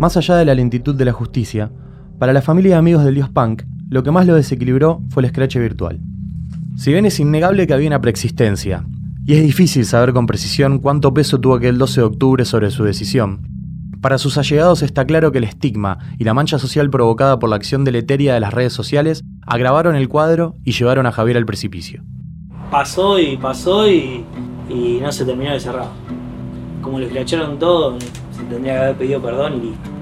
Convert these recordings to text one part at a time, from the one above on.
Más allá de la lentitud de la justicia, para la familia y amigos del dios punk, lo que más lo desequilibró fue el scratch virtual. Si bien es innegable que había una preexistencia, y es difícil saber con precisión cuánto peso tuvo aquel 12 de octubre sobre su decisión, para sus allegados está claro que el estigma y la mancha social provocada por la acción deleteria de las redes sociales agravaron el cuadro y llevaron a Javier al precipicio. Pasó y pasó y, no se terminó de cerrar. Como le escracharon todo, se tendría que haber pedido perdón y listo.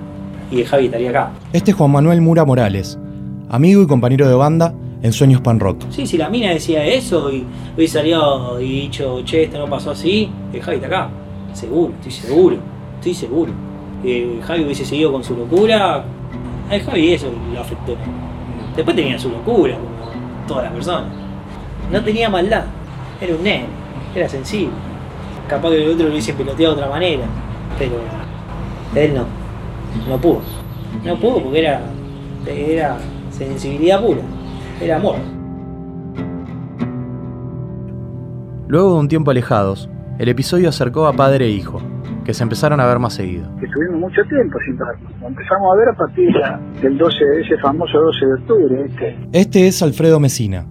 Y Javi estaría acá. Este es Juan Manuel Mura Morales, amigo y compañero de banda en Sueños Pan Rock. Sí, si la mina decía eso y hubiese salido y dicho, che, esto no pasó así, el Javi está acá. Seguro, estoy seguro, estoy seguro. Que Javi hubiese seguido con su locura, a Javi eso lo afectó. Después tenía su locura, como todas las personas. No tenía maldad, era un nene, era sensible. Capaz que el otro lo hubiese peloteado de otra manera, pero él no, no pudo. No pudo porque era, era sensibilidad pura era amor. Luego de un tiempo alejados, el episodio acercó a padre e hijo, que se empezaron a ver más seguido. Estuvimos mucho tiempo sin vernos. Empezamos a ver a partir del 12, ese famoso 12 de octubre. Este. este es Alfredo Mesina,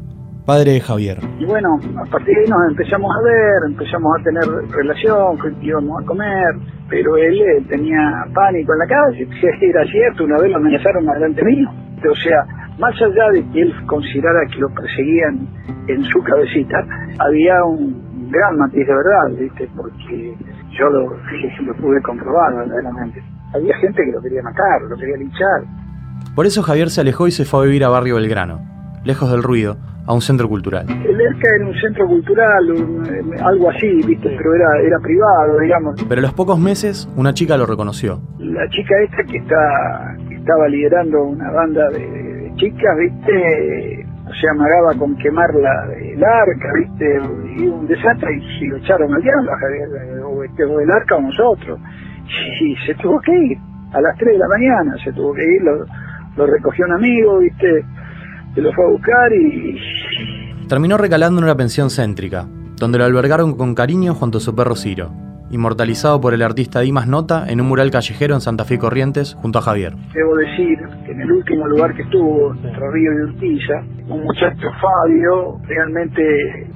padre de Javier. Y bueno, a partir de ahí nos empezamos a ver, empezamos a tener relación, íbamos a comer, pero él, él tenía pánico en la calle. Si era cierto, una vez lo amenazaron delante mío. O sea, más allá de que él considerara que lo perseguían en su cabecita, había un gran matiz de verdad, ¿viste? porque yo lo, lo pude comprobar verdaderamente. Había gente que lo quería matar, lo quería linchar. Por eso Javier se alejó y se fue a vivir a Barrio Belgrano, lejos del ruido, a un centro cultural. El ERCA era un centro cultural, algo así, ¿viste? pero era, era privado, digamos. Pero a los pocos meses, una chica lo reconoció. La chica esta que, está, que estaba liderando una banda de, chicas, viste, se amagaba con quemar la, el arca, viste, y un desastre y, lo echaron al diablo, o, este, o el arca o nosotros. Y, se tuvo que ir, a las 3 de la mañana se tuvo que ir, lo, lo recogió un amigo, viste, se lo fue a buscar y... Terminó recalando en una pensión céntrica, donde lo albergaron con cariño junto a su perro Ciro inmortalizado por el artista Dimas Nota en un mural callejero en Santa Fe Corrientes junto a Javier. Debo decir que en el último lugar que estuvo, entre Río y Urquiza, un muchacho Fabio realmente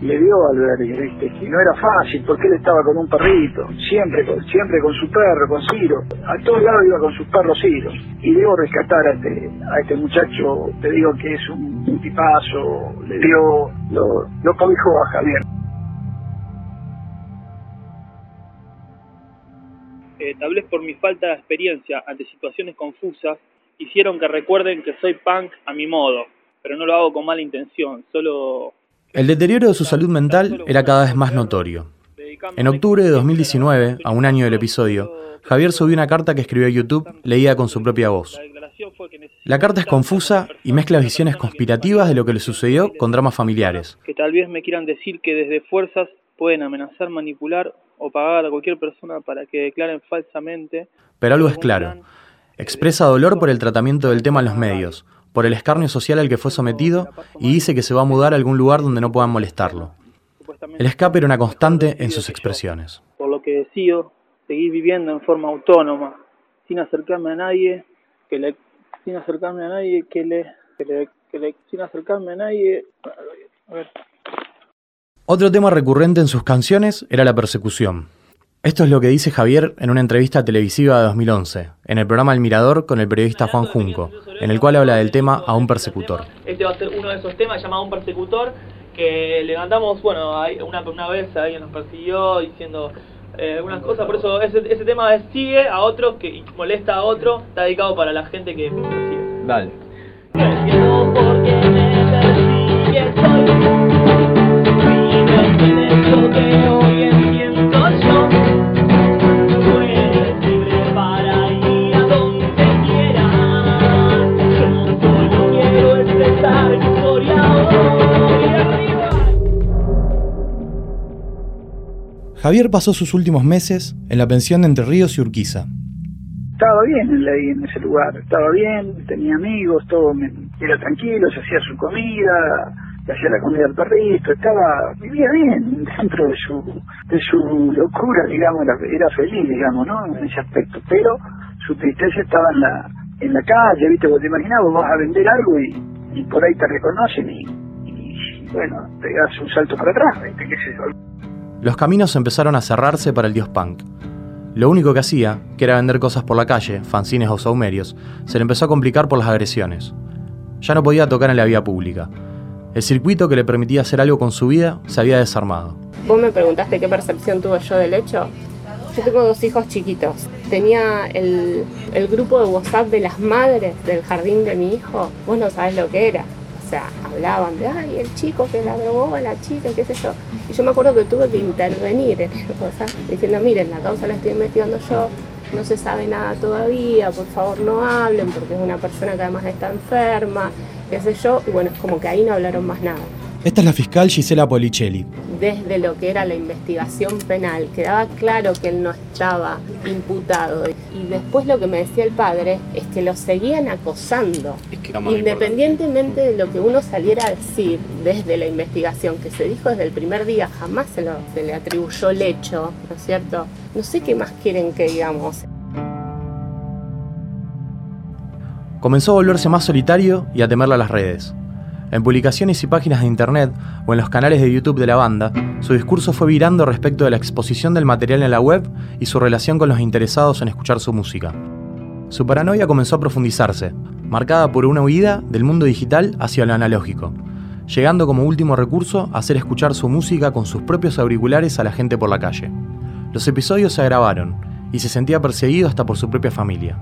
le dio al ver Y no era fácil porque él estaba con un perrito, siempre, siempre con su perro, con Ciro. A todos lados iba con sus perros Ciro. Y debo rescatar a este, a este muchacho, te digo que es un, tipazo, le dio, lo, lo cobijó a Javier. Eh, tal vez por mi falta de experiencia ante situaciones confusas, hicieron que recuerden que soy punk a mi modo, pero no lo hago con mala intención, solo... El deterioro de su salud mental era cada vez más notorio. En octubre de 2019, a un año del episodio, Javier subió una carta que escribió a YouTube leída con su propia voz. La carta es confusa y mezcla visiones conspirativas de lo que le sucedió con dramas familiares. Que tal vez me quieran decir que desde fuerzas pueden amenazar, manipular o pagar a cualquier persona para que declaren falsamente. Pero algo es claro. Expresa dolor por el tratamiento del tema en los medios, por el escarnio social al que fue sometido y dice que se va a mudar a algún lugar donde no puedan molestarlo. El escape era una constante en sus expresiones. Por lo que decido seguir viviendo en forma autónoma, sin acercarme a nadie, que le, sin acercarme a nadie, que le, que le, que le sin acercarme a nadie. A ver. Otro tema recurrente en sus canciones era la persecución. Esto es lo que dice Javier en una entrevista televisiva de 2011, en el programa El Mirador con el periodista Juan Junco, en el cual habla del tema A un persecutor. Este va a ser uno de esos temas llamado Un persecutor, que levantamos, bueno, una, una vez alguien nos persiguió diciendo eh, algunas cosas, por eso ese, ese tema sigue a otro que molesta a otro, está dedicado para la gente que persigue. Dale. Javier pasó sus últimos meses en la pensión Entre Ríos y Urquiza. Estaba bien en ese lugar, estaba bien, tenía amigos, todo era tranquilo, se hacía su comida, le hacía la comida al perrito, estaba, vivía bien dentro de su, de su locura, digamos, era, feliz, digamos, ¿no? En ese aspecto, pero su tristeza estaba en la, en la calle, ¿viste? Vos te imaginás, vos vas a vender algo y, y por ahí te reconocen y, y, bueno, pegas un salto para atrás, ¿viste? ¿Qué sé yo? Los caminos empezaron a cerrarse para el dios punk. Lo único que hacía, que era vender cosas por la calle, fanzines o saumerios, se le empezó a complicar por las agresiones. Ya no podía tocar en la vía pública. El circuito que le permitía hacer algo con su vida se había desarmado. Vos me preguntaste qué percepción tuve yo del hecho. Yo tengo dos hijos chiquitos. Tenía el, el grupo de WhatsApp de las madres del jardín de mi hijo. Vos no sabés lo que era. Sea, hablaban de, ay, el chico que la drogó, la chica, qué sé yo. Y yo me acuerdo que tuve que intervenir en el WhatsApp diciendo, miren, la causa la estoy investigando yo, no se sabe nada todavía, por favor no hablen, porque es una persona que además está enferma, qué sé yo. Y bueno, es como que ahí no hablaron más nada. Esta es la fiscal Gisela Policelli. Desde lo que era la investigación penal, quedaba claro que él no estaba imputado. Y después lo que me decía el padre es que lo seguían acosando. Independientemente de lo que uno saliera a decir desde la investigación, que se dijo desde el primer día, jamás se, lo, se le atribuyó el hecho, ¿no es cierto? No sé qué más quieren que digamos. Comenzó a volverse más solitario y a temerle a las redes. En publicaciones y páginas de internet o en los canales de YouTube de la banda, su discurso fue virando respecto de la exposición del material en la web y su relación con los interesados en escuchar su música. Su paranoia comenzó a profundizarse, marcada por una huida del mundo digital hacia lo analógico, llegando como último recurso a hacer escuchar su música con sus propios auriculares a la gente por la calle. Los episodios se agravaron y se sentía perseguido hasta por su propia familia.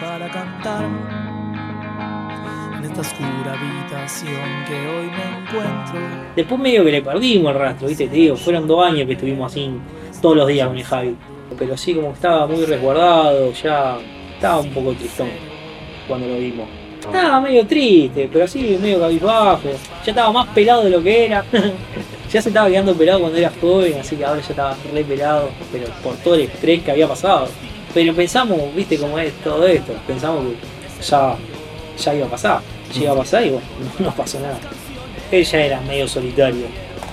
Para cantar en esta oscura habitación que hoy me encuentro. Después medio que le perdimos el rastro, ¿viste? Te digo, fueron dos años que estuvimos así todos los días con el Javi. Pero sí, como estaba muy resguardado, ya estaba un poco tristón cuando lo vimos. Estaba medio triste, pero así medio cabizbajo. Ya estaba más pelado de lo que era. ya se estaba quedando pelado cuando era joven, así que ahora ya estaba re pelado, pero por todo el estrés que había pasado. Pero pensamos, viste cómo es todo esto, pensamos que ya, ya iba a pasar, ya iba a pasar y bueno, no pasó nada. Él ya era medio solitario.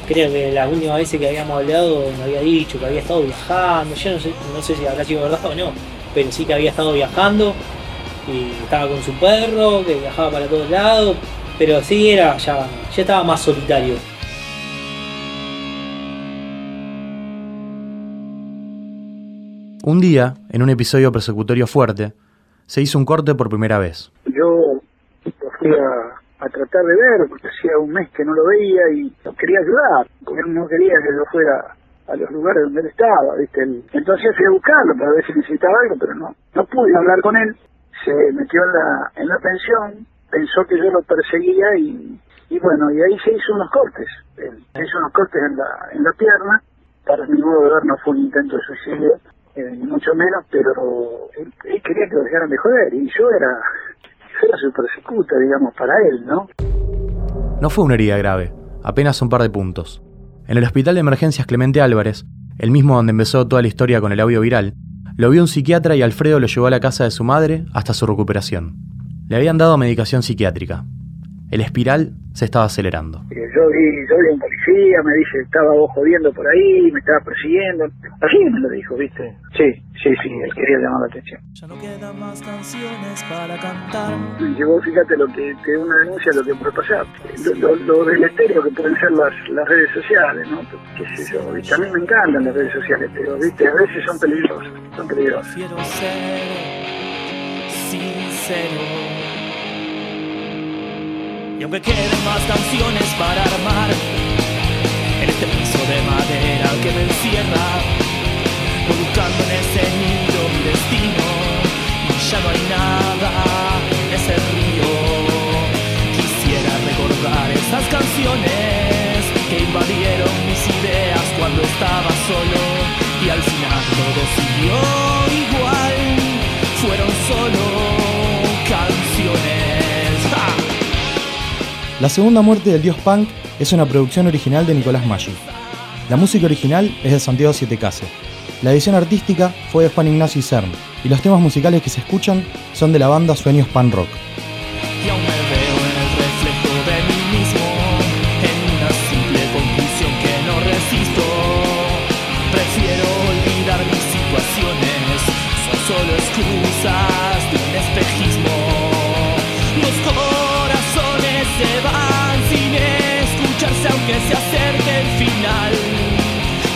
Creo que las últimas veces que habíamos hablado me había dicho que había estado viajando, yo no sé, no sé si habrá sido verdad o no, pero sí que había estado viajando y estaba con su perro, que viajaba para todos lados, pero sí era ya, ya estaba más solitario. Un día, en un episodio persecutorio fuerte, se hizo un corte por primera vez. Yo lo fui a, a tratar de ver, porque hacía un mes que no lo veía y quería ayudar, porque no quería que yo fuera a los lugares donde él estaba, ¿viste? Entonces fui a buscarlo para ver si necesitaba algo, pero no, no pude hablar con él. Se metió en la, en la pensión, pensó que yo lo perseguía y, y bueno, y ahí se hizo unos cortes. Se hizo unos cortes en la, en la pierna. Para mi modo de ver no fue un intento de suicidio, eh, mucho menos, pero él, quería que lo dejaran de y yo era, yo era su persecuta, digamos, para él, ¿no? No fue una herida grave, apenas un par de puntos. En el Hospital de Emergencias Clemente Álvarez, el mismo donde empezó toda la historia con el audio viral, lo vio un psiquiatra y Alfredo lo llevó a la casa de su madre hasta su recuperación. Le habían dado medicación psiquiátrica. El espiral se estaba acelerando. Eh, Yo vi, yo vi a un policía, me dice, estaba vos jodiendo por ahí, me estaba persiguiendo. Así me lo dijo, ¿viste? Sí, sí, sí, él quería llamar la atención. Ya no quedan más canciones para cantar. Me llevó, fíjate, lo que, que una denuncia, lo que puede pasar. Lo, lo, lo del estéreo que pueden ser las, las redes sociales, ¿no? Qué sé yo, ¿viste? A mí me encantan las redes sociales, pero, ¿viste? A veces son peligrosas, son peligrosas. Prefiero ser sincero. Y aunque queden más canciones para armar en este piso de madera que me encierra, buscando en ese nido mi destino y ya no hay nada en ese río. Quisiera recordar esas canciones que invadieron mis ideas cuando estaba solo y al final todo siguió La segunda muerte del dios punk es una producción original de Nicolás Maggi. La música original es de Santiago Siete Case. La edición artística fue de Juan Ignacio Cern y los temas musicales que se escuchan son de la banda Sueños Pan Rock. excusas de un espejismo que se acerque el final.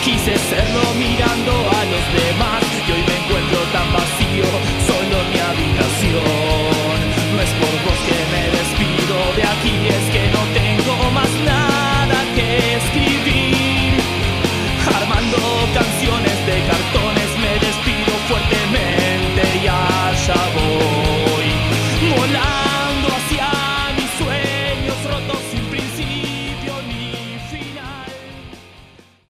Quise serlo mirando a los demás y hoy me encuentro tan vacío, solo mi habitación. No es por vos que me despido de aquí, es que